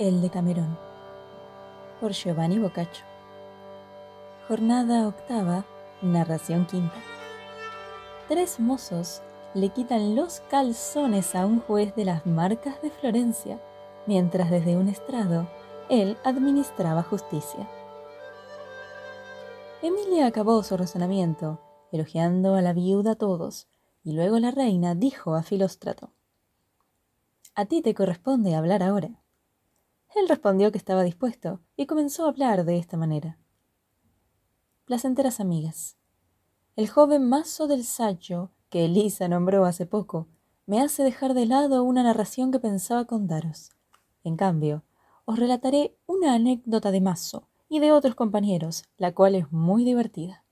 El de Camerón por Giovanni Boccaccio. Jornada octava, narración quinta. Tres mozos le quitan los calzones a un juez de las marcas de Florencia, mientras desde un estrado él administraba justicia. Emilia acabó su razonamiento, elogiando a la viuda a todos, y luego la reina dijo a Filóstrato, A ti te corresponde hablar ahora. Él respondió que estaba dispuesto y comenzó a hablar de esta manera. Placenteras amigas. El joven mazo del Sacho, que Elisa nombró hace poco, me hace dejar de lado una narración que pensaba contaros. En cambio, os relataré una anécdota de Mazo y de otros compañeros, la cual es muy divertida.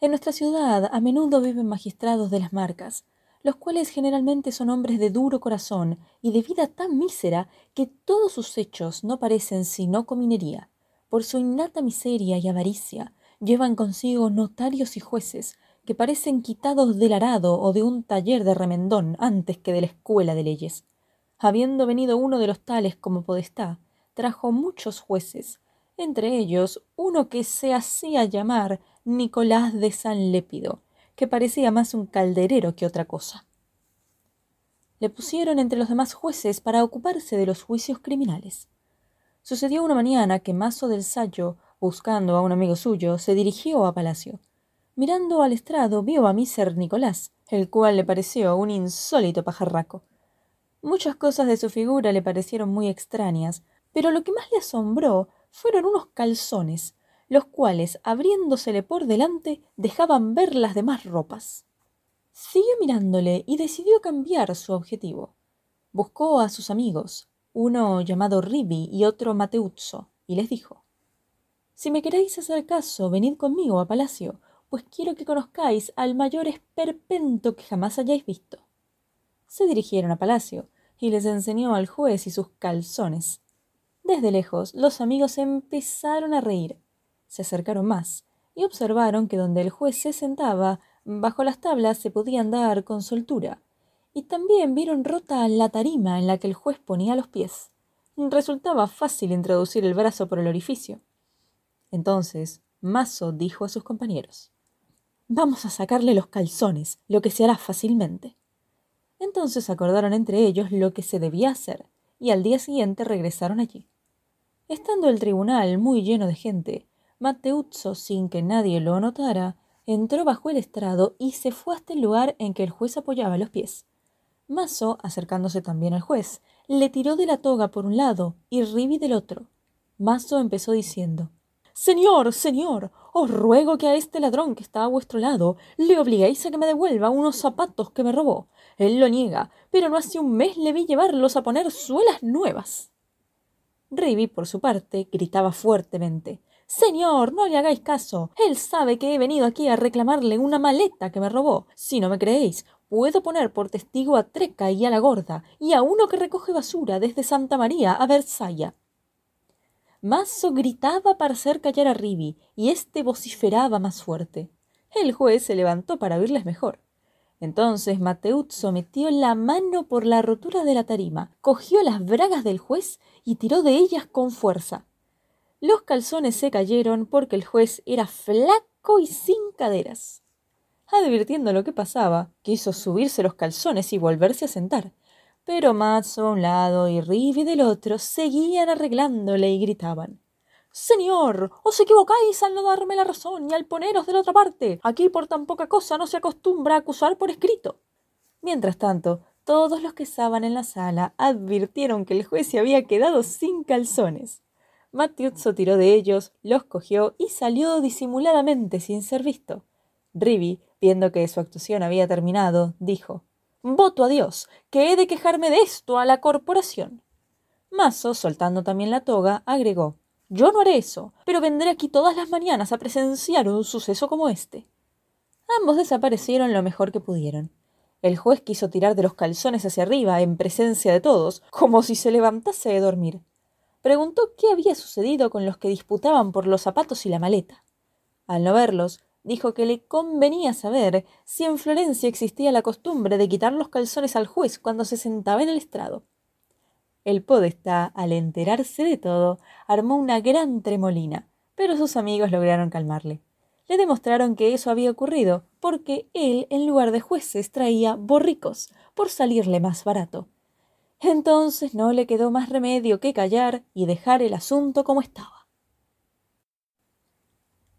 En nuestra ciudad a menudo viven magistrados de las marcas, los cuales generalmente son hombres de duro corazón y de vida tan mísera que todos sus hechos no parecen sino cominería. Por su innata miseria y avaricia, llevan consigo notarios y jueces que parecen quitados del arado o de un taller de remendón antes que de la escuela de leyes. Habiendo venido uno de los tales como podestá, trajo muchos jueces, entre ellos uno que se hacía llamar Nicolás de San Lépido, que parecía más un calderero que otra cosa. Le pusieron entre los demás jueces para ocuparse de los juicios criminales. Sucedió una mañana que Mazo del Sayo, buscando a un amigo suyo, se dirigió a palacio. Mirando al estrado vio a Miser Nicolás, el cual le pareció un insólito pajarraco. Muchas cosas de su figura le parecieron muy extrañas, pero lo que más le asombró fueron unos calzones, los cuales, abriéndosele por delante, dejaban ver las demás ropas. Siguió mirándole y decidió cambiar su objetivo. Buscó a sus amigos, uno llamado Ribi y otro Mateuzzo, y les dijo Si me queréis hacer caso, venid conmigo a palacio, pues quiero que conozcáis al mayor esperpento que jamás hayáis visto. Se dirigieron a palacio, y les enseñó al juez y sus calzones. Desde lejos, los amigos empezaron a reír se acercaron más y observaron que donde el juez se sentaba, bajo las tablas se podía andar con soltura, y también vieron rota la tarima en la que el juez ponía los pies. Resultaba fácil introducir el brazo por el orificio. Entonces, Mazo dijo a sus compañeros Vamos a sacarle los calzones, lo que se hará fácilmente. Entonces acordaron entre ellos lo que se debía hacer, y al día siguiente regresaron allí. Estando el tribunal muy lleno de gente, Mateuzzo, sin que nadie lo notara, entró bajo el estrado y se fue hasta el lugar en que el juez apoyaba los pies. Mazo, acercándose también al juez, le tiró de la toga por un lado y Ribi del otro. Mazo empezó diciendo Señor, señor, os ruego que a este ladrón que está a vuestro lado le obliguéis a que me devuelva unos zapatos que me robó. Él lo niega, pero no hace un mes le vi llevarlos a poner suelas nuevas. Ribi, por su parte, gritaba fuertemente Señor, no le hagáis caso. Él sabe que he venido aquí a reclamarle una maleta que me robó. Si no me creéis, puedo poner por testigo a Treca y a la gorda, y a uno que recoge basura desde Santa María a Versalles. Mazo gritaba para hacer callar a Ribi, y éste vociferaba más fuerte. El juez se levantó para oírles mejor. Entonces Mateuzzo metió la mano por la rotura de la tarima, cogió las bragas del juez y tiró de ellas con fuerza. Los calzones se cayeron porque el juez era flaco y sin caderas. Advirtiendo lo que pasaba, quiso subirse los calzones y volverse a sentar. Pero Matzo a un lado y Rivi del otro seguían arreglándole y gritaban Señor, os equivocáis al no darme la razón y al poneros de la otra parte. Aquí por tan poca cosa no se acostumbra a acusar por escrito. Mientras tanto, todos los que estaban en la sala advirtieron que el juez se había quedado sin calzones. Matiuzzo tiró de ellos, los cogió y salió disimuladamente sin ser visto. Ribi, viendo que su actuación había terminado, dijo Voto a Dios, que he de quejarme de esto a la corporación. Mazo, soltando también la toga, agregó Yo no haré eso, pero vendré aquí todas las mañanas a presenciar un suceso como este. Ambos desaparecieron lo mejor que pudieron. El juez quiso tirar de los calzones hacia arriba en presencia de todos, como si se levantase de dormir preguntó qué había sucedido con los que disputaban por los zapatos y la maleta. Al no verlos, dijo que le convenía saber si en Florencia existía la costumbre de quitar los calzones al juez cuando se sentaba en el estrado. El podestá, al enterarse de todo, armó una gran tremolina, pero sus amigos lograron calmarle. Le demostraron que eso había ocurrido porque él, en lugar de jueces, traía borricos, por salirle más barato. Entonces no le quedó más remedio que callar y dejar el asunto como estaba.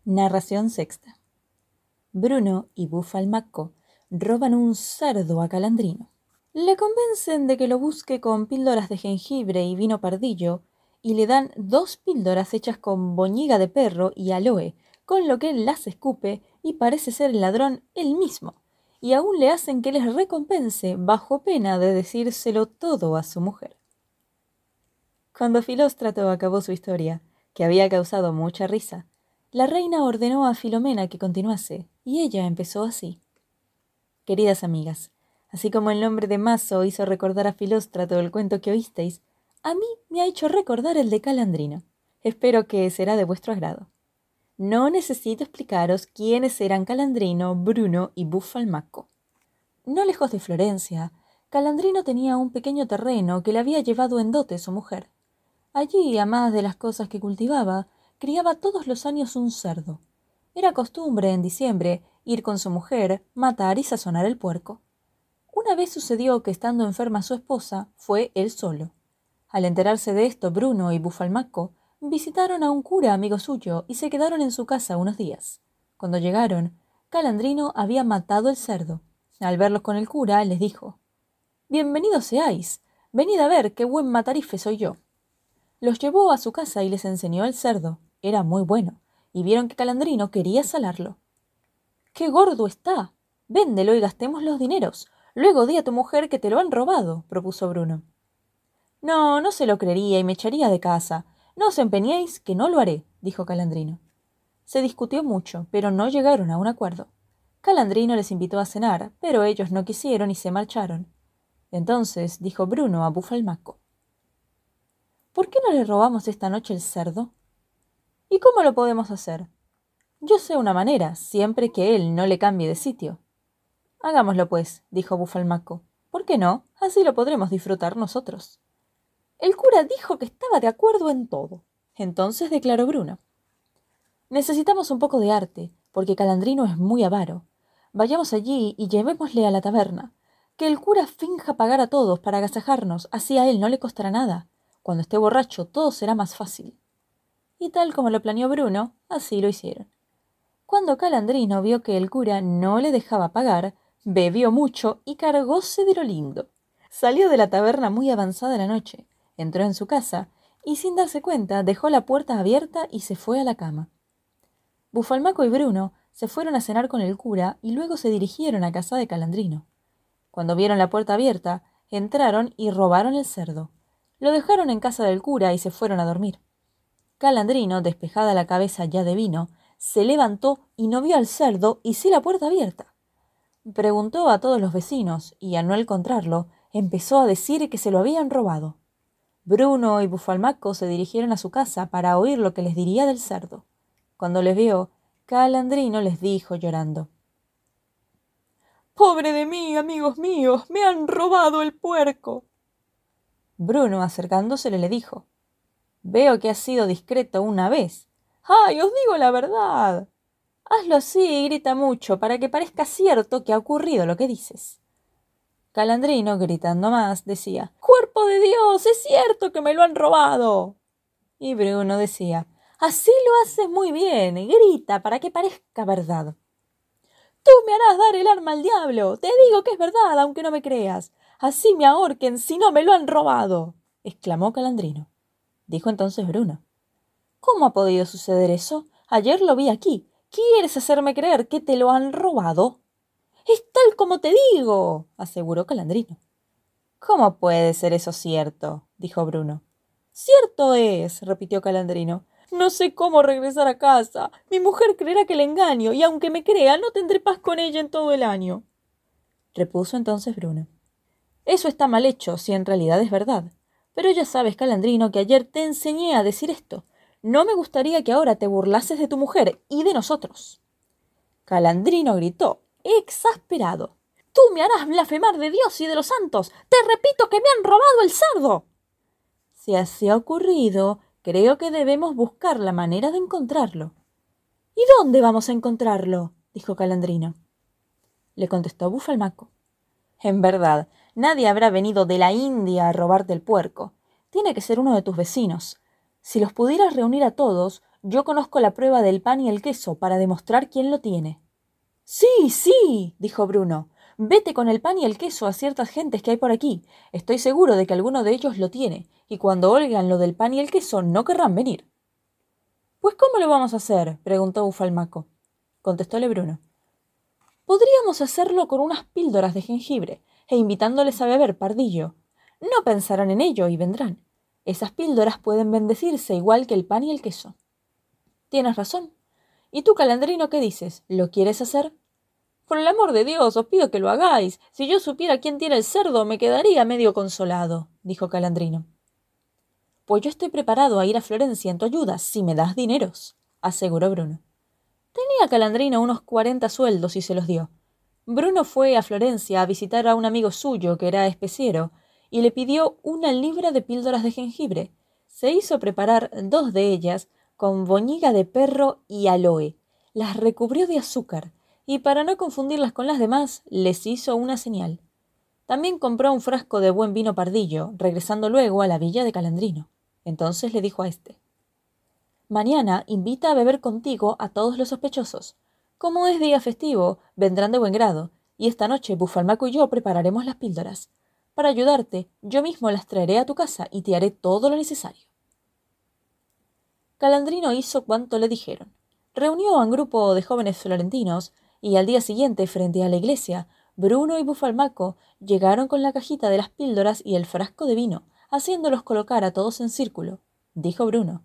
Narración sexta. Bruno y Bufalmacco roban un cerdo a Calandrino. Le convencen de que lo busque con píldoras de jengibre y vino pardillo, y le dan dos píldoras hechas con boñiga de perro y aloe, con lo que él las escupe y parece ser el ladrón él mismo, y aún le hacen que les recompense bajo pena de decírselo todo a su mujer. Cuando Filóstrato acabó su historia, que había causado mucha risa, la reina ordenó a Filomena que continuase, y ella empezó así. Queridas amigas, así como el nombre de Maso hizo recordar a Filóstrato el cuento que oísteis, a mí me ha hecho recordar el de Calandrino. Espero que será de vuestro agrado. No necesito explicaros quiénes eran Calandrino, Bruno y Buffalmacco. No lejos de Florencia, Calandrino tenía un pequeño terreno que le había llevado en dote su mujer. Allí, a más de las cosas que cultivaba, criaba todos los años un cerdo. Era costumbre en diciembre ir con su mujer, matar y sazonar el puerco. Una vez sucedió que estando enferma su esposa, fue él solo. Al enterarse de esto, Bruno y Bufalmaco visitaron a un cura amigo suyo y se quedaron en su casa unos días. Cuando llegaron, Calandrino había matado el cerdo. Al verlos con el cura, les dijo Bienvenidos seáis. Venid a ver qué buen matarife soy yo. Los llevó a su casa y les enseñó el cerdo, era muy bueno, y vieron que Calandrino quería salarlo. ¡Qué gordo está! Véndelo y gastemos los dineros. Luego di a tu mujer que te lo han robado, propuso Bruno. No, no se lo creería y me echaría de casa. No os empeñéis, que no lo haré, dijo Calandrino. Se discutió mucho, pero no llegaron a un acuerdo. Calandrino les invitó a cenar, pero ellos no quisieron y se marcharon. Entonces dijo Bruno a Bufalmaco. ¿Por qué no le robamos esta noche el cerdo? ¿Y cómo lo podemos hacer? Yo sé una manera, siempre que él no le cambie de sitio. Hagámoslo, pues, dijo Bufalmaco. ¿Por qué no? Así lo podremos disfrutar nosotros. El cura dijo que estaba de acuerdo en todo. Entonces declaró Bruno. Necesitamos un poco de arte, porque Calandrino es muy avaro. Vayamos allí y llevémosle a la taberna. Que el cura finja pagar a todos para agasajarnos, así a él no le costará nada. Cuando esté borracho todo será más fácil y tal como lo planeó Bruno, así lo hicieron. Cuando Calandrino vio que el cura no le dejaba pagar, bebió mucho y cargóse de lo lindo. Salió de la taberna muy avanzada la noche, entró en su casa y sin darse cuenta dejó la puerta abierta y se fue a la cama. Bufalmaco y Bruno se fueron a cenar con el cura y luego se dirigieron a casa de Calandrino. Cuando vieron la puerta abierta, entraron y robaron el cerdo. Lo dejaron en casa del cura y se fueron a dormir. Calandrino, despejada la cabeza ya de vino, se levantó y no vio al cerdo y sí la puerta abierta. Preguntó a todos los vecinos y al no encontrarlo, empezó a decir que se lo habían robado. Bruno y Bufalmaco se dirigieron a su casa para oír lo que les diría del cerdo. Cuando les vio, Calandrino les dijo llorando Pobre de mí, amigos míos, me han robado el puerco. Bruno, acercándosele, le dijo Veo que has sido discreto una vez. ¡Ay, os digo la verdad! Hazlo así y grita mucho para que parezca cierto que ha ocurrido lo que dices. Calandrino, gritando más, decía Cuerpo de Dios, es cierto que me lo han robado. Y Bruno decía Así lo haces muy bien, grita para que parezca verdad. Tú me harás dar el arma al diablo. Te digo que es verdad, aunque no me creas. Así me ahorquen si no me lo han robado. exclamó Calandrino dijo entonces Bruno. ¿Cómo ha podido suceder eso? Ayer lo vi aquí. ¿Quieres hacerme creer que te lo han robado? Es tal como te digo, aseguró Calandrino. ¿Cómo puede ser eso cierto? dijo Bruno. Cierto es, repitió Calandrino. No sé cómo regresar a casa. Mi mujer creerá que le engaño, y aunque me crea, no tendré paz con ella en todo el año. Repuso entonces Bruno. Eso está mal hecho, si en realidad es verdad. Pero ya sabes, Calandrino, que ayer te enseñé a decir esto. No me gustaría que ahora te burlases de tu mujer y de nosotros. Calandrino gritó, exasperado. Tú me harás blasfemar de Dios y de los santos. Te repito que me han robado el cerdo. Si así ha ocurrido, creo que debemos buscar la manera de encontrarlo. ¿Y dónde vamos a encontrarlo? dijo Calandrino. Le contestó Bufalmaco. En verdad, nadie habrá venido de la India a robarte el puerco. Tiene que ser uno de tus vecinos. Si los pudieras reunir a todos, yo conozco la prueba del pan y el queso para demostrar quién lo tiene. Sí, sí, dijo Bruno. Vete con el pan y el queso a ciertas gentes que hay por aquí. Estoy seguro de que alguno de ellos lo tiene, y cuando oigan lo del pan y el queso no querrán venir. Pues ¿cómo lo vamos a hacer? preguntó Bufalmaco. Contestóle Bruno. Podríamos hacerlo con unas píldoras de jengibre, e invitándoles a beber pardillo. No pensarán en ello y vendrán. Esas píldoras pueden bendecirse igual que el pan y el queso. Tienes razón. ¿Y tú, calandrino, qué dices? ¿Lo quieres hacer? Por el amor de Dios, os pido que lo hagáis. Si yo supiera quién tiene el cerdo, me quedaría medio consolado, dijo Calandrino. Pues yo estoy preparado a ir a Florencia en tu ayuda, si me das dineros, aseguró Bruno. Tenía Calandrino unos cuarenta sueldos y se los dio. Bruno fue a Florencia a visitar a un amigo suyo que era especiero y le pidió una libra de píldoras de jengibre. Se hizo preparar dos de ellas con boñiga de perro y aloe. Las recubrió de azúcar y para no confundirlas con las demás les hizo una señal. También compró un frasco de buen vino pardillo, regresando luego a la villa de Calandrino. Entonces le dijo a éste Mañana invita a beber contigo a todos los sospechosos. Como es día festivo, vendrán de buen grado, y esta noche Bufalmaco y yo prepararemos las píldoras. Para ayudarte, yo mismo las traeré a tu casa y te haré todo lo necesario. Calandrino hizo cuanto le dijeron. Reunió a un grupo de jóvenes florentinos, y al día siguiente, frente a la iglesia, Bruno y Bufalmaco llegaron con la cajita de las píldoras y el frasco de vino, haciéndolos colocar a todos en círculo. Dijo Bruno.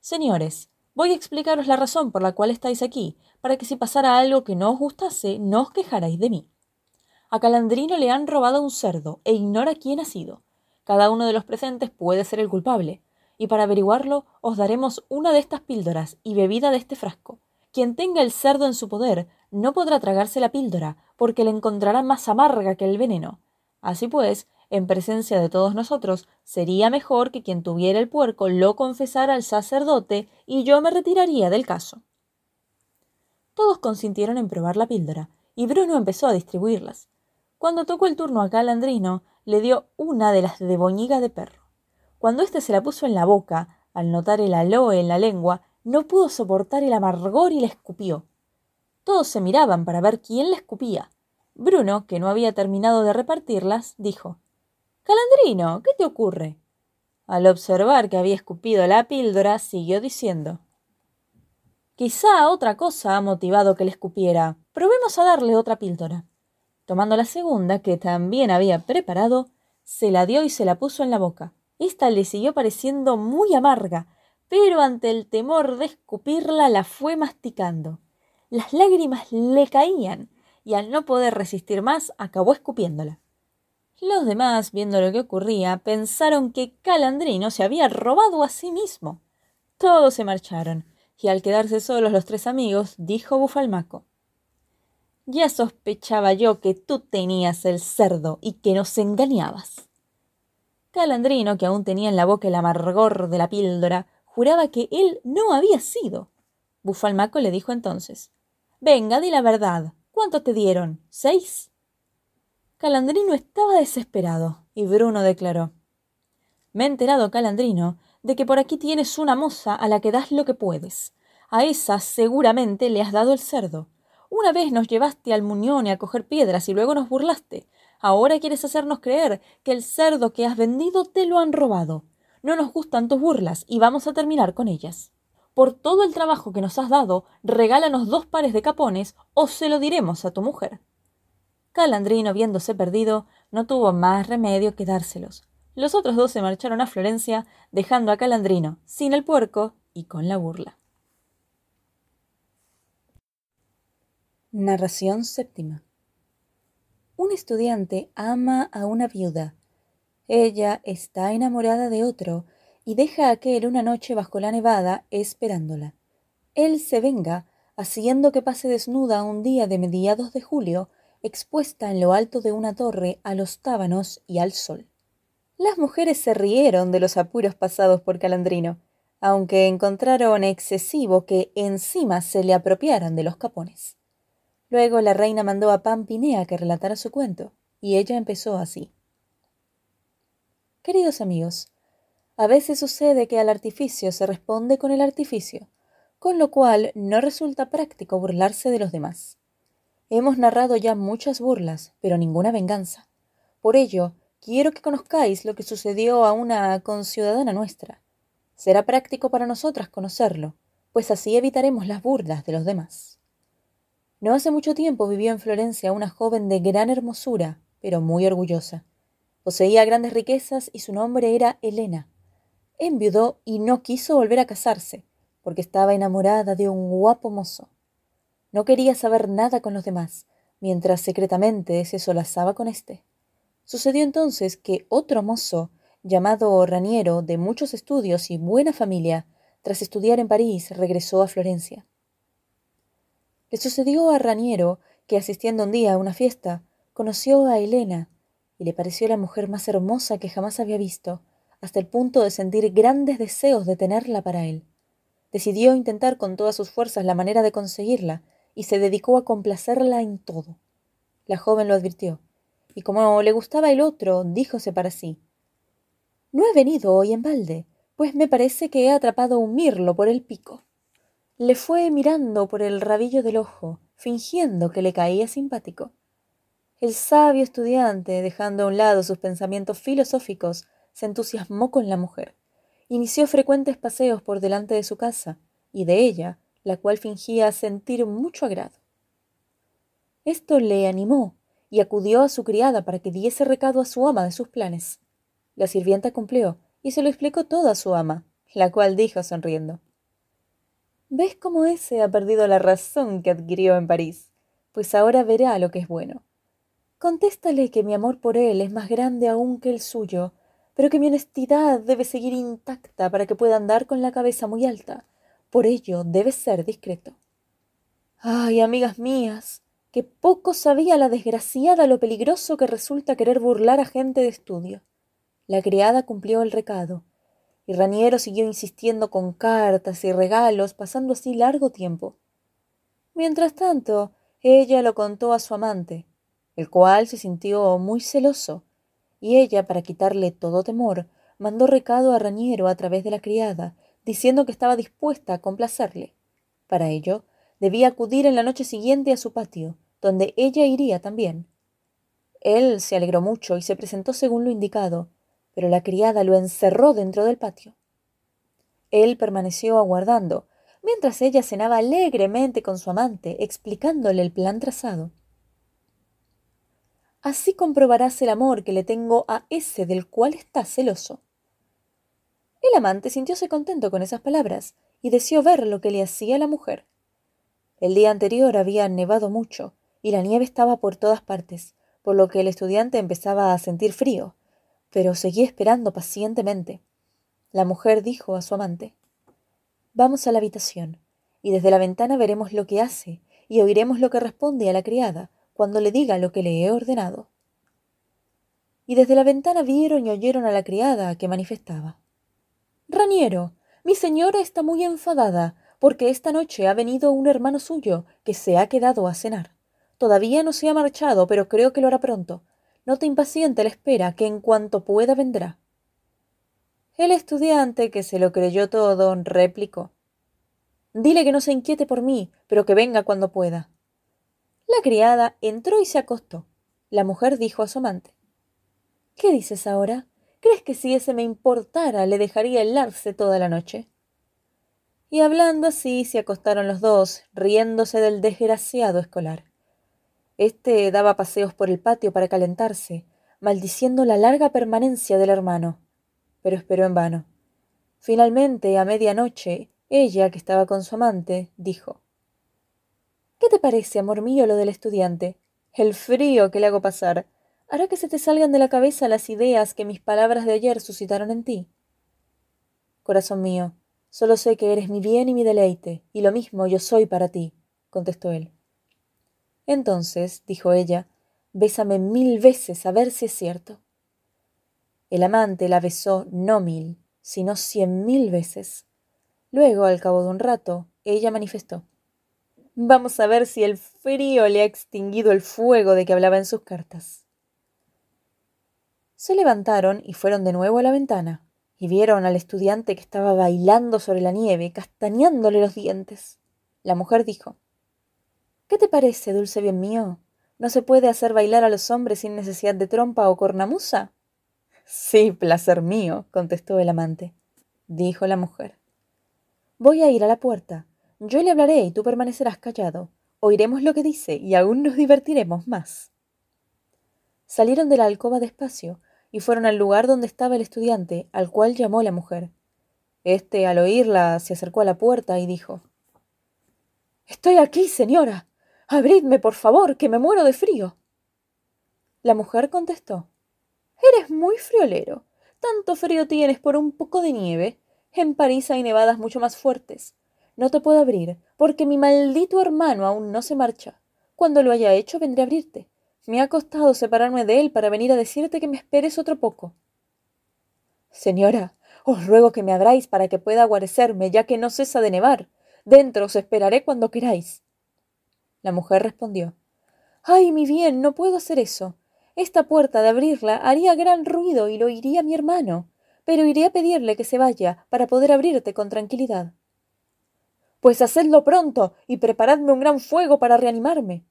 Señores, voy a explicaros la razón por la cual estáis aquí, para que si pasara algo que no os gustase, no os quejarais de mí. A Calandrino le han robado un cerdo, e ignora quién ha sido. Cada uno de los presentes puede ser el culpable, y para averiguarlo os daremos una de estas píldoras y bebida de este frasco. Quien tenga el cerdo en su poder no podrá tragarse la píldora, porque le encontrará más amarga que el veneno. Así pues, en presencia de todos nosotros, sería mejor que quien tuviera el puerco lo confesara al sacerdote y yo me retiraría del caso. Todos consintieron en probar la píldora, y Bruno empezó a distribuirlas. Cuando tocó el turno a Calandrino, le dio una de las de boñiga de perro. Cuando éste se la puso en la boca, al notar el aloe en la lengua, no pudo soportar el amargor y la escupió. Todos se miraban para ver quién la escupía. Bruno, que no había terminado de repartirlas, dijo Calandrino, ¿qué te ocurre? Al observar que había escupido la píldora, siguió diciendo Quizá otra cosa ha motivado que le escupiera. Probemos a darle otra píldora. Tomando la segunda, que también había preparado, se la dio y se la puso en la boca. Esta le siguió pareciendo muy amarga, pero ante el temor de escupirla la fue masticando. Las lágrimas le caían, y al no poder resistir más, acabó escupiéndola. Los demás, viendo lo que ocurría, pensaron que Calandrino se había robado a sí mismo. Todos se marcharon, y al quedarse solos los tres amigos, dijo Bufalmaco. Ya sospechaba yo que tú tenías el cerdo y que nos engañabas. Calandrino, que aún tenía en la boca el amargor de la píldora, juraba que él no había sido. Bufalmaco le dijo entonces Venga, di la verdad. ¿Cuánto te dieron? ¿Seis? Calandrino estaba desesperado, y Bruno declaró Me he enterado, Calandrino, de que por aquí tienes una moza a la que das lo que puedes. A esa seguramente le has dado el cerdo. Una vez nos llevaste al muñone a coger piedras y luego nos burlaste. Ahora quieres hacernos creer que el cerdo que has vendido te lo han robado. No nos gustan tus burlas y vamos a terminar con ellas. Por todo el trabajo que nos has dado, regálanos dos pares de capones o se lo diremos a tu mujer. Calandrino, viéndose perdido, no tuvo más remedio que dárselos. Los otros dos se marcharon a Florencia, dejando a Calandrino sin el puerco y con la burla. Narración séptima. Un estudiante ama a una viuda. Ella está enamorada de otro y deja a aquel una noche bajo la nevada esperándola. Él se venga, haciendo que pase desnuda un día de mediados de julio, expuesta en lo alto de una torre a los tábanos y al sol. Las mujeres se rieron de los apuros pasados por Calandrino, aunque encontraron excesivo que encima se le apropiaran de los capones. Luego la reina mandó a Pampinea que relatara su cuento, y ella empezó así. Queridos amigos, a veces sucede que al artificio se responde con el artificio, con lo cual no resulta práctico burlarse de los demás. Hemos narrado ya muchas burlas, pero ninguna venganza. Por ello, quiero que conozcáis lo que sucedió a una conciudadana nuestra. Será práctico para nosotras conocerlo, pues así evitaremos las burlas de los demás. No hace mucho tiempo vivió en Florencia una joven de gran hermosura, pero muy orgullosa. Poseía grandes riquezas y su nombre era Elena. Enviudó y no quiso volver a casarse, porque estaba enamorada de un guapo mozo. No quería saber nada con los demás, mientras secretamente se solazaba con éste. Sucedió entonces que otro mozo, llamado Raniero, de muchos estudios y buena familia, tras estudiar en París, regresó a Florencia. Le sucedió a Raniero que, asistiendo un día a una fiesta, conoció a Elena, y le pareció la mujer más hermosa que jamás había visto, hasta el punto de sentir grandes deseos de tenerla para él. Decidió intentar con todas sus fuerzas la manera de conseguirla, y se dedicó a complacerla en todo. La joven lo advirtió y como le gustaba el otro, díjose para sí No he venido hoy en balde, pues me parece que he atrapado un mirlo por el pico. Le fue mirando por el rabillo del ojo, fingiendo que le caía simpático. El sabio estudiante, dejando a un lado sus pensamientos filosóficos, se entusiasmó con la mujer. Inició frecuentes paseos por delante de su casa, y de ella, la cual fingía sentir mucho agrado. Esto le animó y acudió a su criada para que diese recado a su ama de sus planes. La sirvienta cumplió y se lo explicó todo a su ama, la cual dijo sonriendo ¿Ves cómo ese ha perdido la razón que adquirió en París? Pues ahora verá lo que es bueno. Contéstale que mi amor por él es más grande aún que el suyo, pero que mi honestidad debe seguir intacta para que pueda andar con la cabeza muy alta. Por ello debe ser discreto. Ay, amigas mías, que poco sabía la desgraciada lo peligroso que resulta querer burlar a gente de estudio. La criada cumplió el recado, y Raniero siguió insistiendo con cartas y regalos, pasando así largo tiempo. Mientras tanto, ella lo contó a su amante, el cual se sintió muy celoso, y ella, para quitarle todo temor, mandó recado a Raniero a través de la criada, diciendo que estaba dispuesta a complacerle. Para ello, debía acudir en la noche siguiente a su patio, donde ella iría también. Él se alegró mucho y se presentó según lo indicado, pero la criada lo encerró dentro del patio. Él permaneció aguardando, mientras ella cenaba alegremente con su amante, explicándole el plan trazado. Así comprobarás el amor que le tengo a ese del cual está celoso. El amante sintióse contento con esas palabras y deseó ver lo que le hacía la mujer. El día anterior había nevado mucho, y la nieve estaba por todas partes, por lo que el estudiante empezaba a sentir frío, pero seguía esperando pacientemente. La mujer dijo a su amante Vamos a la habitación, y desde la ventana veremos lo que hace, y oiremos lo que responde a la criada cuando le diga lo que le he ordenado. Y desde la ventana vieron y oyeron a la criada que manifestaba Raniero, mi señora está muy enfadada, porque esta noche ha venido un hermano suyo que se ha quedado a cenar. Todavía no se ha marchado, pero creo que lo hará pronto. No te impaciente la espera, que en cuanto pueda vendrá. El estudiante, que se lo creyó todo, replicó Dile que no se inquiete por mí, pero que venga cuando pueda. La criada entró y se acostó. La mujer dijo a su amante ¿Qué dices ahora? ¿Crees que si ese me importara le dejaría helarse toda la noche? Y hablando así se acostaron los dos, riéndose del desgraciado escolar. Este daba paseos por el patio para calentarse, maldiciendo la larga permanencia del hermano. Pero esperó en vano. Finalmente, a medianoche, ella, que estaba con su amante, dijo ¿Qué te parece, amor mío, lo del estudiante? El frío que le hago pasar hará que se te salgan de la cabeza las ideas que mis palabras de ayer suscitaron en ti. Corazón mío, solo sé que eres mi bien y mi deleite, y lo mismo yo soy para ti, contestó él. Entonces, dijo ella, bésame mil veces a ver si es cierto. El amante la besó no mil, sino cien mil veces. Luego, al cabo de un rato, ella manifestó Vamos a ver si el frío le ha extinguido el fuego de que hablaba en sus cartas. Se levantaron y fueron de nuevo a la ventana, y vieron al estudiante que estaba bailando sobre la nieve, castañándole los dientes. La mujer dijo ¿Qué te parece, dulce bien mío? ¿No se puede hacer bailar a los hombres sin necesidad de trompa o cornamusa? Sí, placer mío, contestó el amante. Dijo la mujer. Voy a ir a la puerta. Yo le hablaré y tú permanecerás callado. Oiremos lo que dice y aún nos divertiremos más. Salieron de la alcoba despacio y fueron al lugar donde estaba el estudiante, al cual llamó la mujer. Este, al oírla, se acercó a la puerta y dijo Estoy aquí, señora. Abridme, por favor, que me muero de frío. La mujer contestó Eres muy friolero. Tanto frío tienes por un poco de nieve. En París hay nevadas mucho más fuertes. No te puedo abrir, porque mi maldito hermano aún no se marcha. Cuando lo haya hecho, vendré a abrirte. Me ha costado separarme de él para venir a decirte que me esperes otro poco. Señora, os ruego que me abráis para que pueda guarecerme, ya que no cesa de nevar. Dentro os esperaré cuando queráis. La mujer respondió Ay, mi bien, no puedo hacer eso. Esta puerta de abrirla haría gran ruido y lo oiría mi hermano, pero iré a pedirle que se vaya para poder abrirte con tranquilidad. Pues hacedlo pronto y preparadme un gran fuego para reanimarme.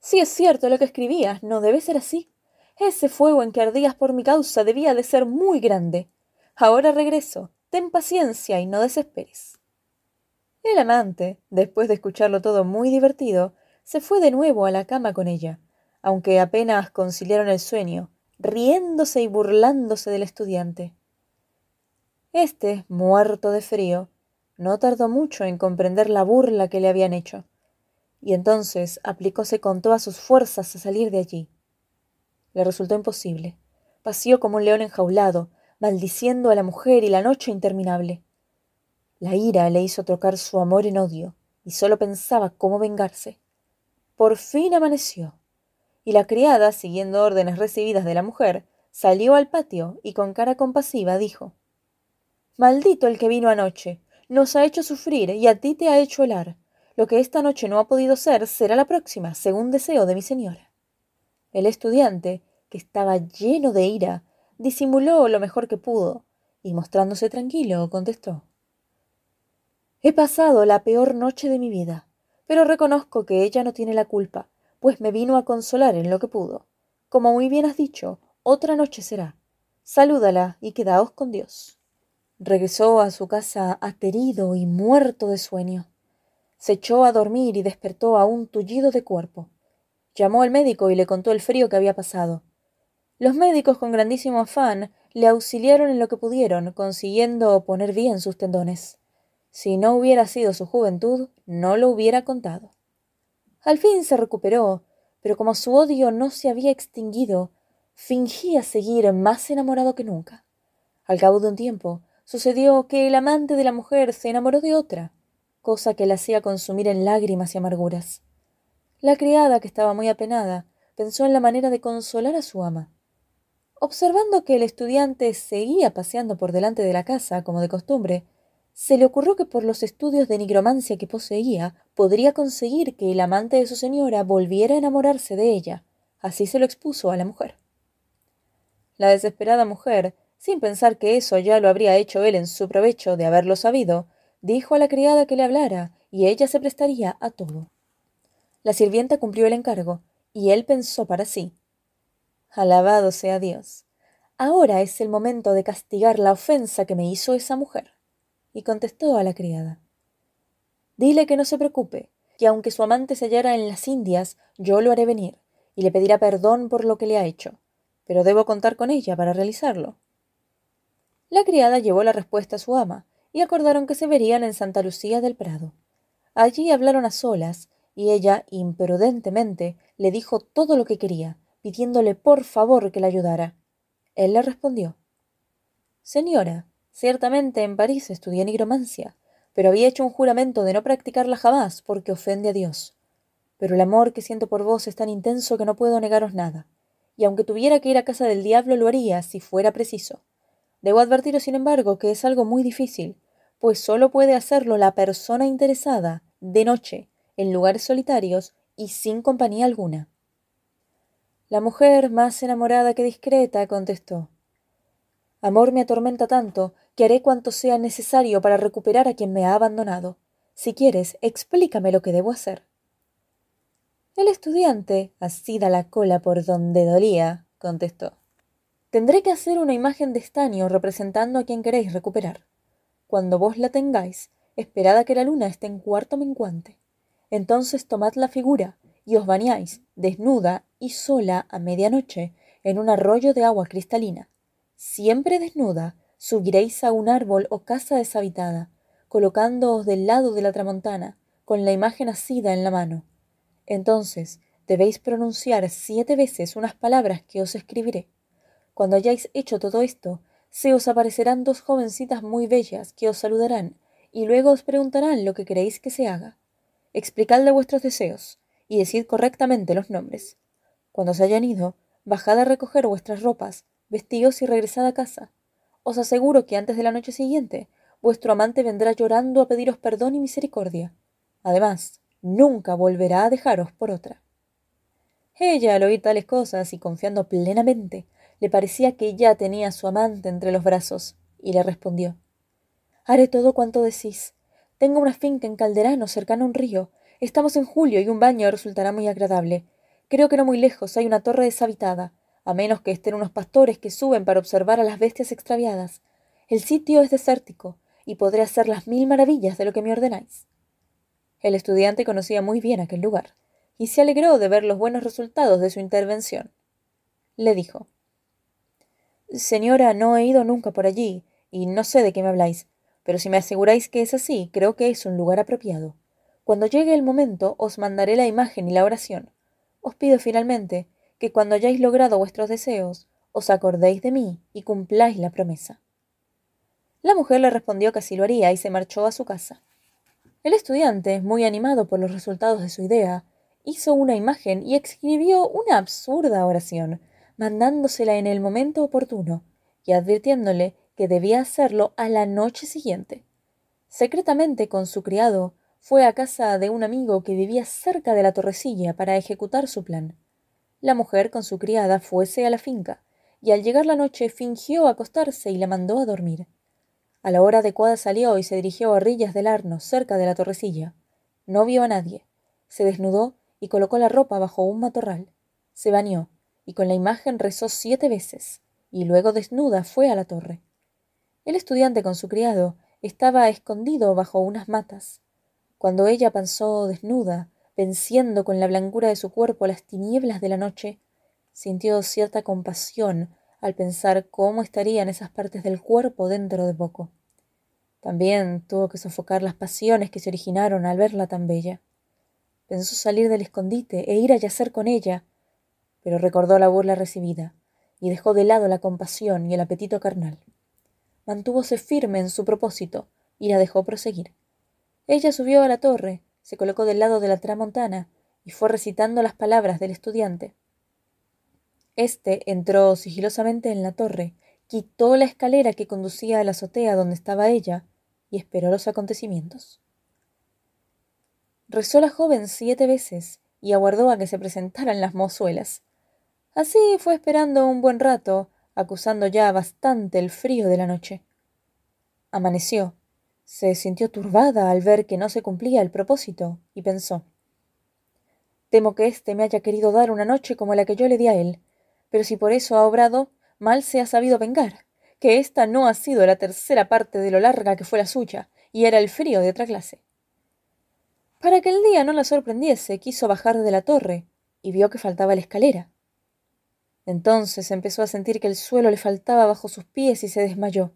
Si es cierto lo que escribías, no debe ser así. Ese fuego en que ardías por mi causa debía de ser muy grande. Ahora regreso. Ten paciencia y no desesperes. El amante, después de escucharlo todo muy divertido, se fue de nuevo a la cama con ella, aunque apenas conciliaron el sueño, riéndose y burlándose del estudiante. Este, muerto de frío, no tardó mucho en comprender la burla que le habían hecho, y entonces aplicóse con todas sus fuerzas a salir de allí. Le resultó imposible. Paseó como un león enjaulado, maldiciendo a la mujer y la noche interminable. La ira le hizo trocar su amor en odio, y sólo pensaba cómo vengarse. Por fin amaneció, y la criada, siguiendo órdenes recibidas de la mujer, salió al patio y con cara compasiva dijo Maldito el que vino anoche, nos ha hecho sufrir y a ti te ha hecho helar. Lo que esta noche no ha podido ser será la próxima, según deseo de mi señora. El estudiante, que estaba lleno de ira, disimuló lo mejor que pudo, y mostrándose tranquilo, contestó He pasado la peor noche de mi vida, pero reconozco que ella no tiene la culpa, pues me vino a consolar en lo que pudo. Como muy bien has dicho, otra noche será. Salúdala y quedaos con Dios. Regresó a su casa aterido y muerto de sueño. Se echó a dormir y despertó a un tullido de cuerpo. Llamó al médico y le contó el frío que había pasado. Los médicos, con grandísimo afán, le auxiliaron en lo que pudieron, consiguiendo poner bien sus tendones. Si no hubiera sido su juventud, no lo hubiera contado. Al fin se recuperó, pero como su odio no se había extinguido, fingía seguir más enamorado que nunca. Al cabo de un tiempo, sucedió que el amante de la mujer se enamoró de otra, cosa que la hacía consumir en lágrimas y amarguras. La criada, que estaba muy apenada, pensó en la manera de consolar a su ama. Observando que el estudiante seguía paseando por delante de la casa, como de costumbre, se le ocurrió que por los estudios de nigromancia que poseía podría conseguir que el amante de su señora volviera a enamorarse de ella. Así se lo expuso a la mujer. La desesperada mujer sin pensar que eso ya lo habría hecho él en su provecho de haberlo sabido, dijo a la criada que le hablara, y ella se prestaría a todo. La sirvienta cumplió el encargo, y él pensó para sí Alabado sea Dios. Ahora es el momento de castigar la ofensa que me hizo esa mujer. Y contestó a la criada Dile que no se preocupe, que aunque su amante se hallara en las Indias, yo lo haré venir, y le pedirá perdón por lo que le ha hecho. Pero debo contar con ella para realizarlo. La criada llevó la respuesta a su ama, y acordaron que se verían en Santa Lucía del Prado. Allí hablaron a solas, y ella, imprudentemente, le dijo todo lo que quería, pidiéndole por favor que la ayudara. Él le respondió Señora, ciertamente en París estudié nigromancia, pero había hecho un juramento de no practicarla jamás porque ofende a Dios. Pero el amor que siento por vos es tan intenso que no puedo negaros nada, y aunque tuviera que ir a casa del diablo lo haría si fuera preciso. Debo advertiros, sin embargo, que es algo muy difícil, pues solo puede hacerlo la persona interesada, de noche, en lugares solitarios y sin compañía alguna. La mujer, más enamorada que discreta, contestó Amor me atormenta tanto que haré cuanto sea necesario para recuperar a quien me ha abandonado. Si quieres, explícame lo que debo hacer. El estudiante, asida la cola por donde dolía, contestó. Tendré que hacer una imagen de estaño representando a quien queréis recuperar. Cuando vos la tengáis, esperad a que la luna esté en cuarto menguante. Entonces tomad la figura y os bañáis, desnuda y sola a medianoche, en un arroyo de agua cristalina. Siempre desnuda, subiréis a un árbol o casa deshabitada, colocándoos del lado de la tramontana, con la imagen asida en la mano. Entonces debéis pronunciar siete veces unas palabras que os escribiré. Cuando hayáis hecho todo esto, se os aparecerán dos jovencitas muy bellas que os saludarán y luego os preguntarán lo que queréis que se haga. Explicadle vuestros deseos y decid correctamente los nombres. Cuando se hayan ido, bajad a recoger vuestras ropas, vestíos y regresad a casa. Os aseguro que antes de la noche siguiente, vuestro amante vendrá llorando a pediros perdón y misericordia. Además, nunca volverá a dejaros por otra. Ella, al oír tales cosas y confiando plenamente, le parecía que ya tenía a su amante entre los brazos, y le respondió Haré todo cuanto decís. Tengo una finca en Calderano, cercano a un río. Estamos en julio y un baño resultará muy agradable. Creo que no muy lejos hay una torre deshabitada, a menos que estén unos pastores que suben para observar a las bestias extraviadas. El sitio es desértico, y podré hacer las mil maravillas de lo que me ordenáis. El estudiante conocía muy bien aquel lugar, y se alegró de ver los buenos resultados de su intervención. Le dijo Señora, no he ido nunca por allí, y no sé de qué me habláis, pero si me aseguráis que es así, creo que es un lugar apropiado. Cuando llegue el momento, os mandaré la imagen y la oración. Os pido finalmente que cuando hayáis logrado vuestros deseos, os acordéis de mí y cumpláis la promesa. La mujer le respondió que así lo haría y se marchó a su casa. El estudiante, muy animado por los resultados de su idea, hizo una imagen y escribió una absurda oración, mandándosela en el momento oportuno y advirtiéndole que debía hacerlo a la noche siguiente. Secretamente con su criado, fue a casa de un amigo que vivía cerca de la torrecilla para ejecutar su plan. La mujer con su criada fuese a la finca, y al llegar la noche fingió acostarse y la mandó a dormir. A la hora adecuada salió y se dirigió a orillas del Arno, cerca de la torrecilla. No vio a nadie. Se desnudó y colocó la ropa bajo un matorral. Se bañó y con la imagen rezó siete veces, y luego desnuda fue a la torre. El estudiante con su criado estaba escondido bajo unas matas. Cuando ella pasó desnuda, venciendo con la blancura de su cuerpo las tinieblas de la noche, sintió cierta compasión al pensar cómo estarían esas partes del cuerpo dentro de poco. También tuvo que sofocar las pasiones que se originaron al verla tan bella. Pensó salir del escondite e ir a yacer con ella, pero recordó la burla recibida y dejó de lado la compasión y el apetito carnal. Mantúvose firme en su propósito y la dejó proseguir. Ella subió a la torre, se colocó del lado de la tramontana y fue recitando las palabras del estudiante. Este entró sigilosamente en la torre, quitó la escalera que conducía a la azotea donde estaba ella y esperó los acontecimientos. Rezó la joven siete veces y aguardó a que se presentaran las mozuelas. Así fue esperando un buen rato, acusando ya bastante el frío de la noche. Amaneció. Se sintió turbada al ver que no se cumplía el propósito y pensó Temo que éste me haya querido dar una noche como la que yo le di a él, pero si por eso ha obrado, mal se ha sabido vengar, que ésta no ha sido la tercera parte de lo larga que fue la suya, y era el frío de otra clase. Para que el día no la sorprendiese, quiso bajar de la torre, y vio que faltaba la escalera. Entonces empezó a sentir que el suelo le faltaba bajo sus pies y se desmayó.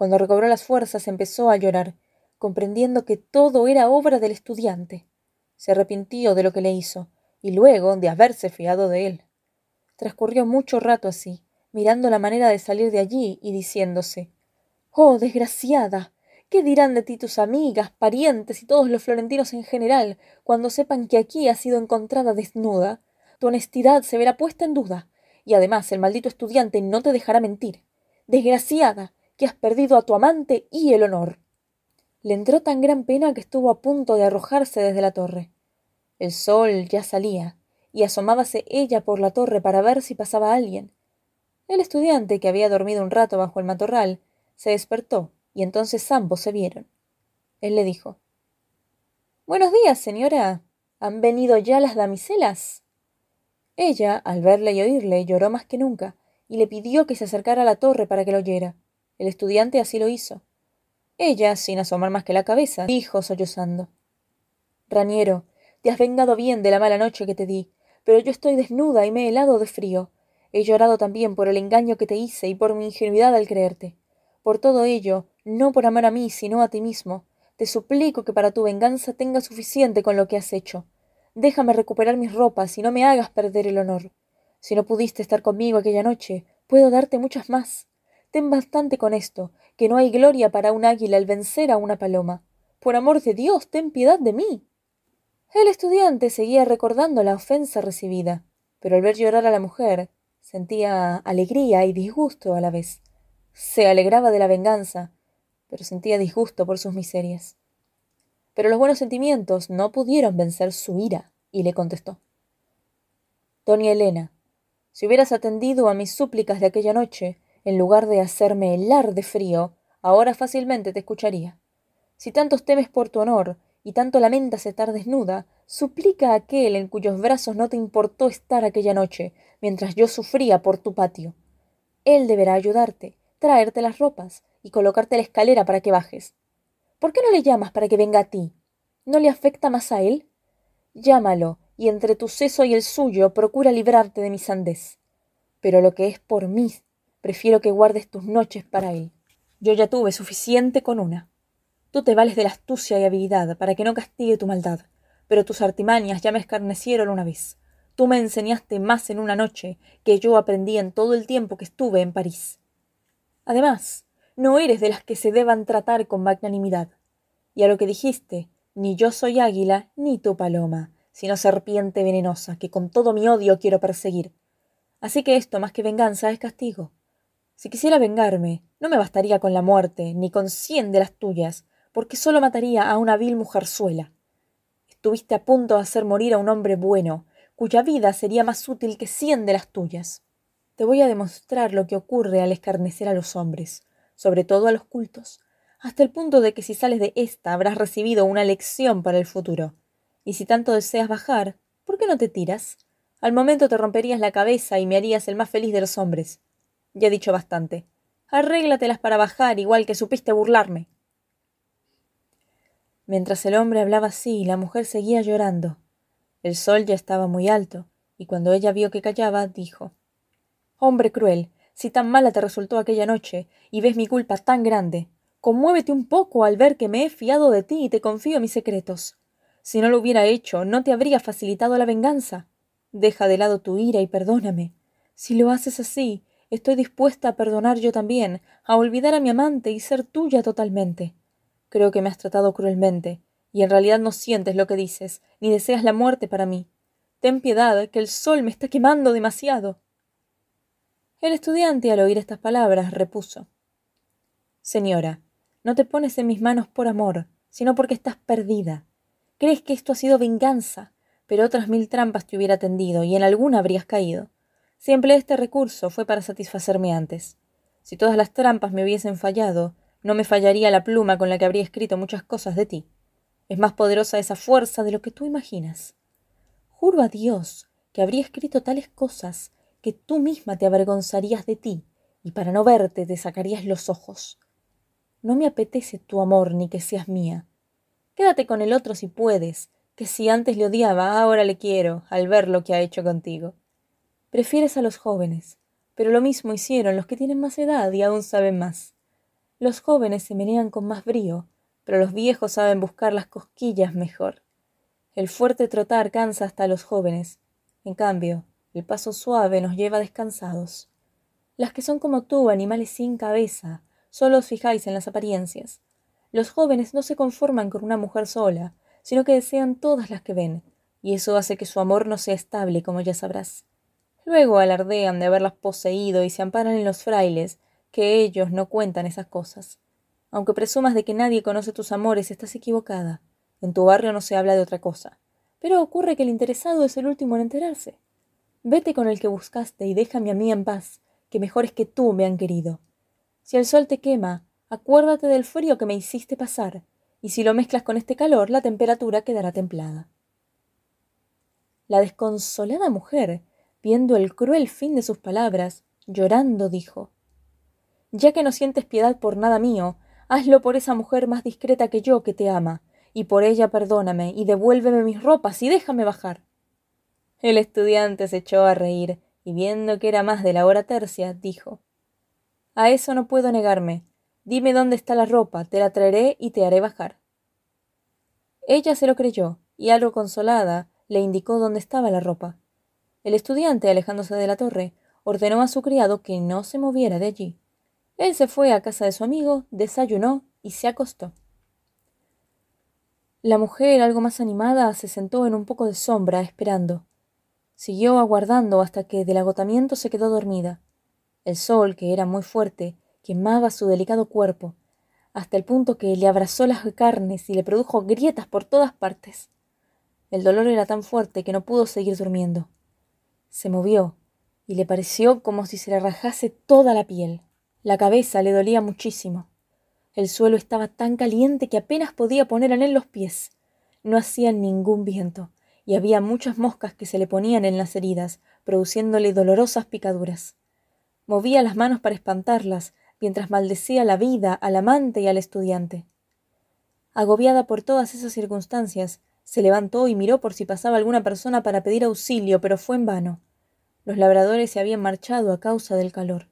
Cuando recobró las fuerzas empezó a llorar, comprendiendo que todo era obra del estudiante. Se arrepintió de lo que le hizo, y luego de haberse fiado de él. Transcurrió mucho rato así, mirando la manera de salir de allí y diciéndose Oh, desgraciada. ¿Qué dirán de ti tus amigas, parientes y todos los florentinos en general cuando sepan que aquí has sido encontrada desnuda? tu honestidad se verá puesta en duda, y además el maldito estudiante no te dejará mentir. Desgraciada, que has perdido a tu amante y el honor. Le entró tan gran pena que estuvo a punto de arrojarse desde la torre. El sol ya salía, y asomábase ella por la torre para ver si pasaba alguien. El estudiante, que había dormido un rato bajo el matorral, se despertó, y entonces ambos se vieron. Él le dijo Buenos días, señora. ¿Han venido ya las damiselas? Ella, al verle y oírle, lloró más que nunca, y le pidió que se acercara a la torre para que lo oyera. El estudiante así lo hizo. Ella, sin asomar más que la cabeza, dijo sollozando Raniero, te has vengado bien de la mala noche que te di, pero yo estoy desnuda y me he helado de frío. He llorado también por el engaño que te hice y por mi ingenuidad al creerte. Por todo ello, no por amar a mí, sino a ti mismo, te suplico que para tu venganza tengas suficiente con lo que has hecho. Déjame recuperar mis ropas y no me hagas perder el honor. Si no pudiste estar conmigo aquella noche, puedo darte muchas más. Ten bastante con esto, que no hay gloria para un águila al vencer a una paloma. Por amor de Dios, ten piedad de mí. El estudiante seguía recordando la ofensa recibida, pero al ver llorar a la mujer, sentía alegría y disgusto a la vez. Se alegraba de la venganza, pero sentía disgusto por sus miserias. Pero los buenos sentimientos no pudieron vencer su ira, y le contestó Doña Elena, si hubieras atendido a mis súplicas de aquella noche, en lugar de hacerme helar de frío, ahora fácilmente te escucharía. Si tantos temes por tu honor, y tanto lamentas estar desnuda, suplica a aquel en cuyos brazos no te importó estar aquella noche, mientras yo sufría por tu patio. Él deberá ayudarte, traerte las ropas y colocarte la escalera para que bajes. ¿Por qué no le llamas para que venga a ti? ¿No le afecta más a él? Llámalo, y entre tu seso y el suyo procura librarte de mi sandez. Pero lo que es por mí, prefiero que guardes tus noches para él. Yo ya tuve suficiente con una. Tú te vales de la astucia y habilidad para que no castigue tu maldad, pero tus artimañas ya me escarnecieron una vez. Tú me enseñaste más en una noche que yo aprendí en todo el tiempo que estuve en París. Además, no eres de las que se deban tratar con magnanimidad. Y a lo que dijiste, ni yo soy águila, ni tu paloma, sino serpiente venenosa, que con todo mi odio quiero perseguir. Así que esto, más que venganza, es castigo. Si quisiera vengarme, no me bastaría con la muerte, ni con cien de las tuyas, porque solo mataría a una vil mujerzuela. Estuviste a punto de hacer morir a un hombre bueno, cuya vida sería más útil que cien de las tuyas. Te voy a demostrar lo que ocurre al escarnecer a los hombres, sobre todo a los cultos, hasta el punto de que si sales de ésta habrás recibido una lección para el futuro. Y si tanto deseas bajar, ¿por qué no te tiras? Al momento te romperías la cabeza y me harías el más feliz de los hombres. Ya he dicho bastante. Arréglatelas para bajar, igual que supiste burlarme. Mientras el hombre hablaba así, la mujer seguía llorando. El sol ya estaba muy alto, y cuando ella vio que callaba, dijo Hombre cruel, si tan mala te resultó aquella noche, y ves mi culpa tan grande, conmuévete un poco al ver que me he fiado de ti y te confío mis secretos. Si no lo hubiera hecho, no te habría facilitado la venganza. Deja de lado tu ira y perdóname. Si lo haces así, estoy dispuesta a perdonar yo también, a olvidar a mi amante y ser tuya totalmente. Creo que me has tratado cruelmente, y en realidad no sientes lo que dices, ni deseas la muerte para mí. Ten piedad, que el sol me está quemando demasiado. El estudiante, al oír estas palabras, repuso Señora, no te pones en mis manos por amor, sino porque estás perdida. Crees que esto ha sido venganza, pero otras mil trampas te hubiera tendido, y en alguna habrías caído. Siempre este recurso fue para satisfacerme antes. Si todas las trampas me hubiesen fallado, no me fallaría la pluma con la que habría escrito muchas cosas de ti. Es más poderosa esa fuerza de lo que tú imaginas. Juro a Dios que habría escrito tales cosas que tú misma te avergonzarías de ti, y para no verte te sacarías los ojos. No me apetece tu amor ni que seas mía. Quédate con el otro si puedes, que si antes le odiaba, ahora le quiero, al ver lo que ha hecho contigo. Prefieres a los jóvenes, pero lo mismo hicieron los que tienen más edad y aún saben más. Los jóvenes se menean con más brío, pero los viejos saben buscar las cosquillas mejor. El fuerte trotar cansa hasta a los jóvenes. En cambio, el paso suave nos lleva descansados. Las que son como tú, animales sin cabeza, solo os fijáis en las apariencias. Los jóvenes no se conforman con una mujer sola, sino que desean todas las que ven, y eso hace que su amor no sea estable, como ya sabrás. Luego alardean de haberlas poseído y se amparan en los frailes, que ellos no cuentan esas cosas. Aunque presumas de que nadie conoce tus amores, estás equivocada. En tu barrio no se habla de otra cosa. Pero ocurre que el interesado es el último en enterarse. Vete con el que buscaste y déjame a mí en paz, que mejores que tú me han querido. Si el sol te quema, acuérdate del frío que me hiciste pasar, y si lo mezclas con este calor, la temperatura quedará templada. La desconsolada mujer, viendo el cruel fin de sus palabras, llorando dijo Ya que no sientes piedad por nada mío, hazlo por esa mujer más discreta que yo que te ama, y por ella perdóname, y devuélveme mis ropas, y déjame bajar. El estudiante se echó a reír, y viendo que era más de la hora tercia, dijo A eso no puedo negarme. Dime dónde está la ropa, te la traeré y te haré bajar. Ella se lo creyó, y algo consolada, le indicó dónde estaba la ropa. El estudiante, alejándose de la torre, ordenó a su criado que no se moviera de allí. Él se fue a casa de su amigo, desayunó y se acostó. La mujer, algo más animada, se sentó en un poco de sombra, esperando. Siguió aguardando hasta que del agotamiento se quedó dormida. El sol, que era muy fuerte, quemaba su delicado cuerpo, hasta el punto que le abrazó las carnes y le produjo grietas por todas partes. El dolor era tan fuerte que no pudo seguir durmiendo. Se movió, y le pareció como si se le rajase toda la piel. La cabeza le dolía muchísimo. El suelo estaba tan caliente que apenas podía poner en él los pies. No hacía ningún viento, y había muchas moscas que se le ponían en las heridas, produciéndole dolorosas picaduras. Movía las manos para espantarlas, mientras maldecía la vida, al amante y al estudiante. Agobiada por todas esas circunstancias, se levantó y miró por si pasaba alguna persona para pedir auxilio, pero fue en vano. Los labradores se habían marchado a causa del calor.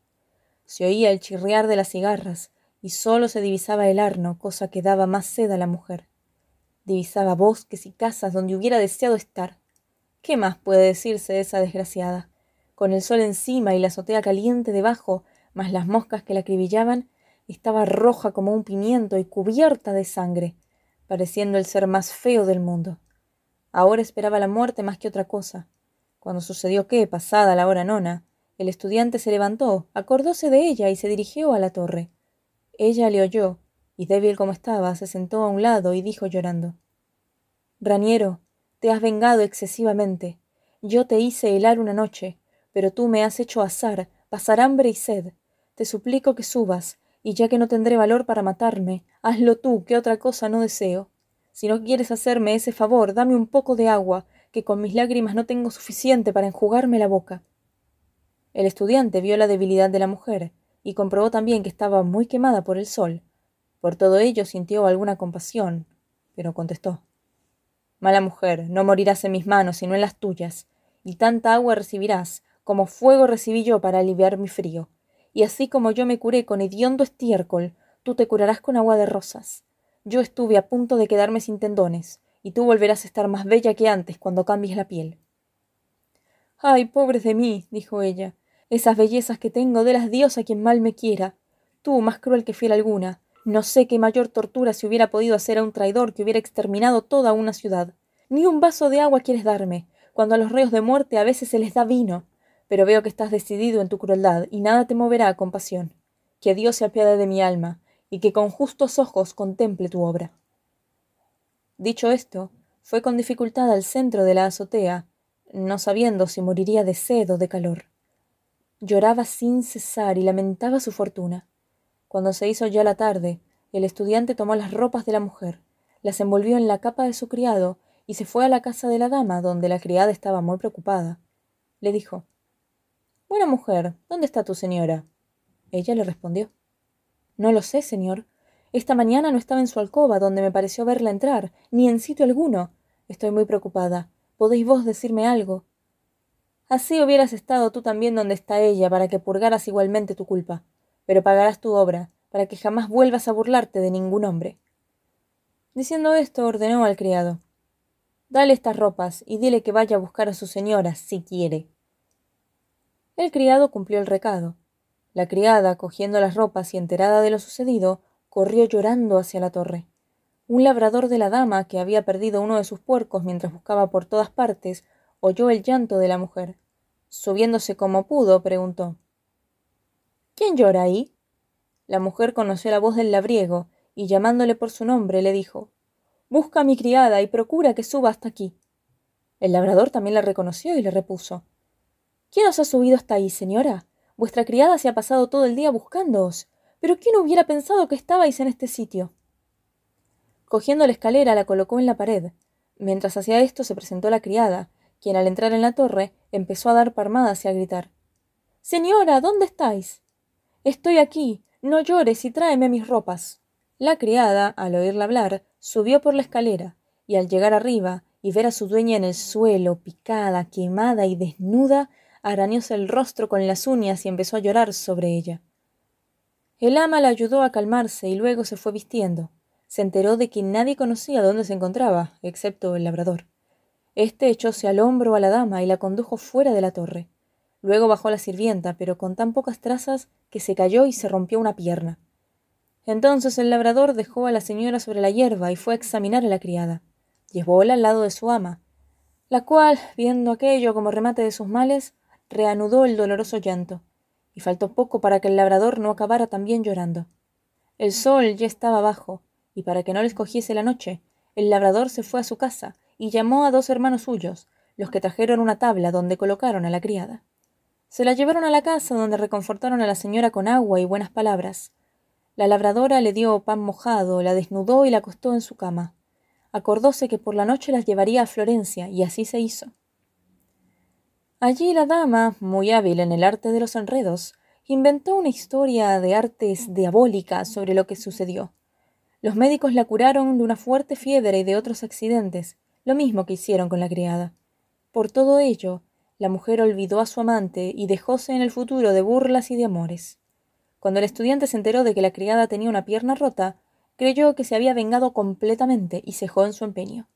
Se oía el chirriar de las cigarras, y sólo se divisaba el arno, cosa que daba más sed a la mujer. Divisaba bosques y casas donde hubiera deseado estar. ¿Qué más puede decirse de esa desgraciada? Con el sol encima y la azotea caliente debajo, más las moscas que la acribillaban, estaba roja como un pimiento y cubierta de sangre, pareciendo el ser más feo del mundo. Ahora esperaba la muerte más que otra cosa. Cuando sucedió que, pasada la hora nona, el estudiante se levantó, acordóse de ella y se dirigió a la torre. Ella le oyó, y débil como estaba, se sentó a un lado y dijo llorando Raniero, te has vengado excesivamente. Yo te hice helar una noche, pero tú me has hecho asar, pasar hambre y sed. Te suplico que subas, y ya que no tendré valor para matarme, hazlo tú, que otra cosa no deseo. Si no quieres hacerme ese favor, dame un poco de agua, que con mis lágrimas no tengo suficiente para enjugarme la boca. El estudiante vio la debilidad de la mujer, y comprobó también que estaba muy quemada por el sol. Por todo ello sintió alguna compasión, pero contestó Mala mujer, no morirás en mis manos, sino en las tuyas, y tanta agua recibirás, como fuego recibí yo para aliviar mi frío. Y así como yo me curé con hediondo estiércol, tú te curarás con agua de rosas. Yo estuve a punto de quedarme sin tendones, y tú volverás a estar más bella que antes cuando cambies la piel. Ay, pobre de mí, dijo ella, esas bellezas que tengo de las dios a quien mal me quiera. Tú, más cruel que fiel alguna, no sé qué mayor tortura se hubiera podido hacer a un traidor que hubiera exterminado toda una ciudad. Ni un vaso de agua quieres darme, cuando a los reos de muerte a veces se les da vino. Pero veo que estás decidido en tu crueldad, y nada te moverá a compasión. Que Dios se apiade de mi alma, y que con justos ojos contemple tu obra. Dicho esto, fue con dificultad al centro de la azotea, no sabiendo si moriría de sed o de calor. Lloraba sin cesar y lamentaba su fortuna. Cuando se hizo ya la tarde, el estudiante tomó las ropas de la mujer, las envolvió en la capa de su criado y se fue a la casa de la dama, donde la criada estaba muy preocupada. Le dijo Buena mujer, ¿dónde está tu señora? Ella le respondió No lo sé, señor. Esta mañana no estaba en su alcoba, donde me pareció verla entrar, ni en sitio alguno. Estoy muy preocupada. ¿Podéis vos decirme algo? Así hubieras estado tú también donde está ella, para que purgaras igualmente tu culpa. Pero pagarás tu obra, para que jamás vuelvas a burlarte de ningún hombre. Diciendo esto, ordenó al criado Dale estas ropas y dile que vaya a buscar a su señora, si quiere. El criado cumplió el recado. La criada, cogiendo las ropas y enterada de lo sucedido, corrió llorando hacia la torre. Un labrador de la dama, que había perdido uno de sus puercos mientras buscaba por todas partes, oyó el llanto de la mujer. Subiéndose como pudo, preguntó ¿Quién llora ahí? La mujer conoció la voz del labriego, y llamándole por su nombre le dijo Busca a mi criada y procura que suba hasta aquí. El labrador también la reconoció y le repuso ¿Quién os ha subido hasta ahí, señora? Vuestra criada se ha pasado todo el día buscándoos. Pero ¿quién hubiera pensado que estabais en este sitio? Cogiendo la escalera la colocó en la pared. Mientras hacía esto se presentó la criada, quien al entrar en la torre empezó a dar palmadas y a gritar Señora, ¿dónde estáis? Estoy aquí. No llores y tráeme mis ropas. La criada, al oírla hablar, subió por la escalera, y al llegar arriba y ver a su dueña en el suelo, picada, quemada y desnuda, arañóse el rostro con las uñas y empezó a llorar sobre ella. El ama la ayudó a calmarse y luego se fue vistiendo. Se enteró de que nadie conocía dónde se encontraba, excepto el labrador. Este echóse al hombro a la dama y la condujo fuera de la torre. Luego bajó la sirvienta, pero con tan pocas trazas que se cayó y se rompió una pierna. Entonces el labrador dejó a la señora sobre la hierba y fue a examinar a la criada. Llevóla al lado de su ama, la cual, viendo aquello como remate de sus males, reanudó el doloroso llanto, y faltó poco para que el labrador no acabara también llorando. El sol ya estaba bajo, y para que no les cogiese la noche, el labrador se fue a su casa y llamó a dos hermanos suyos, los que trajeron una tabla donde colocaron a la criada. Se la llevaron a la casa donde reconfortaron a la señora con agua y buenas palabras. La labradora le dio pan mojado, la desnudó y la acostó en su cama. Acordóse que por la noche las llevaría a Florencia, y así se hizo. Allí la dama, muy hábil en el arte de los enredos, inventó una historia de artes diabólicas sobre lo que sucedió. Los médicos la curaron de una fuerte fiebre y de otros accidentes, lo mismo que hicieron con la criada. Por todo ello, la mujer olvidó a su amante y dejóse en el futuro de burlas y de amores. Cuando el estudiante se enteró de que la criada tenía una pierna rota, creyó que se había vengado completamente y cejó en su empeño.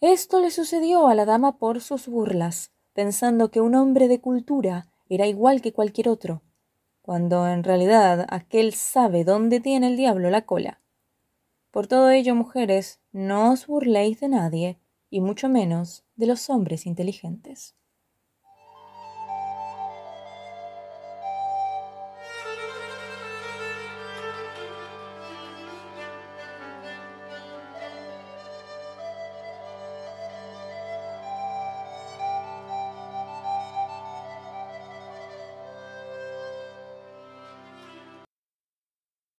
Esto le sucedió a la dama por sus burlas, pensando que un hombre de cultura era igual que cualquier otro, cuando en realidad aquel sabe dónde tiene el diablo la cola. Por todo ello, mujeres, no os burléis de nadie, y mucho menos de los hombres inteligentes.